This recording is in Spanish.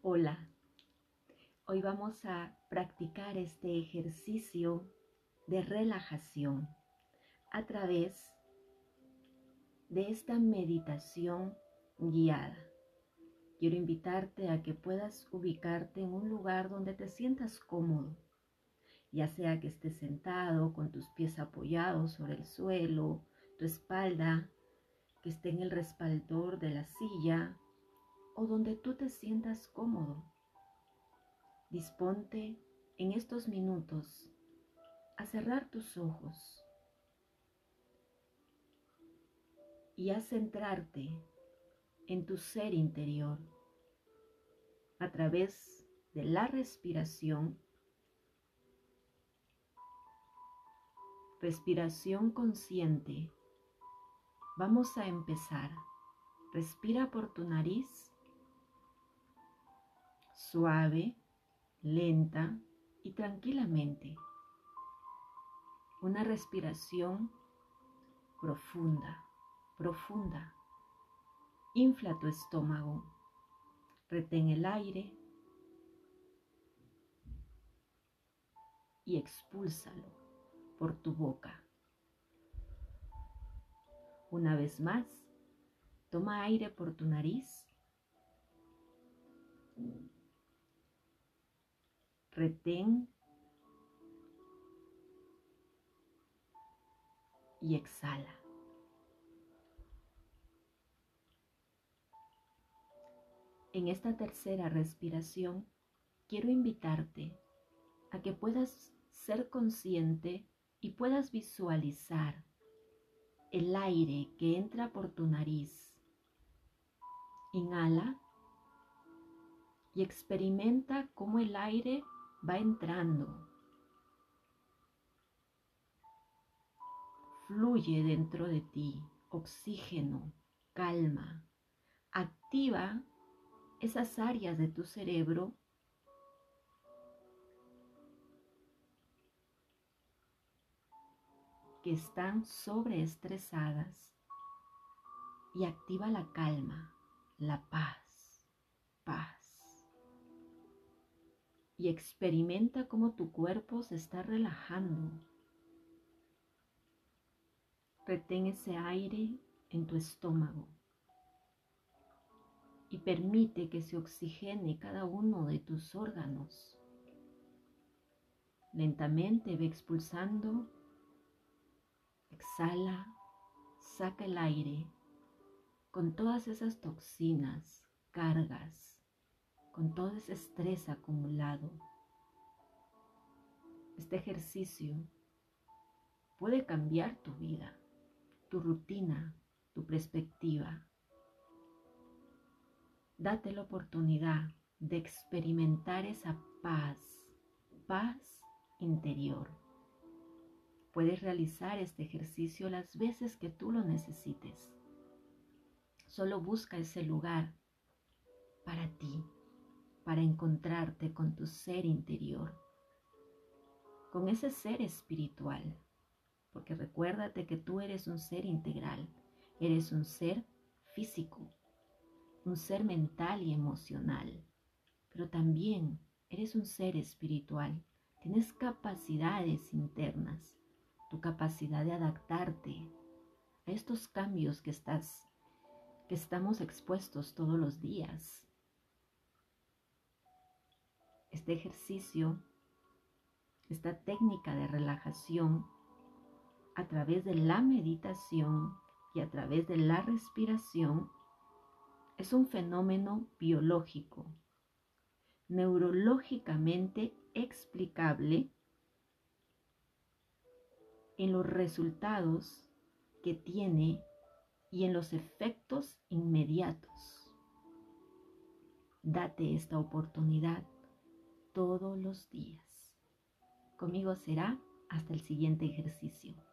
Hola, hoy vamos a practicar este ejercicio de relajación a través de esta meditación guiada. Quiero invitarte a que puedas ubicarte en un lugar donde te sientas cómodo, ya sea que estés sentado con tus pies apoyados sobre el suelo, tu espalda que esté en el respaldor de la silla o donde tú te sientas cómodo. Disponte en estos minutos a cerrar tus ojos y a centrarte en tu ser interior a través de la respiración, respiración consciente. Vamos a empezar. Respira por tu nariz suave, lenta y tranquilamente. Una respiración profunda, profunda. Infla tu estómago. Retén el aire y expúlsalo por tu boca. Una vez más, toma aire por tu nariz retén y exhala. En esta tercera respiración quiero invitarte a que puedas ser consciente y puedas visualizar el aire que entra por tu nariz. Inhala y experimenta cómo el aire va entrando. Fluye dentro de ti oxígeno, calma. Activa esas áreas de tu cerebro que están sobreestresadas y activa la calma, la paz, y experimenta cómo tu cuerpo se está relajando. Retén ese aire en tu estómago y permite que se oxigene cada uno de tus órganos. Lentamente ve expulsando, exhala, saca el aire con todas esas toxinas, cargas, con todo ese estrés acumulado. Este ejercicio puede cambiar tu vida, tu rutina, tu perspectiva. Date la oportunidad de experimentar esa paz, paz interior. Puedes realizar este ejercicio las veces que tú lo necesites. Solo busca ese lugar para ti para encontrarte con tu ser interior, con ese ser espiritual. Porque recuérdate que tú eres un ser integral, eres un ser físico, un ser mental y emocional, pero también eres un ser espiritual. Tienes capacidades internas, tu capacidad de adaptarte a estos cambios que estás que estamos expuestos todos los días este ejercicio, esta técnica de relajación a través de la meditación y a través de la respiración es un fenómeno biológico, neurológicamente explicable en los resultados que tiene y en los efectos inmediatos. Date esta oportunidad todos los días. Conmigo será hasta el siguiente ejercicio.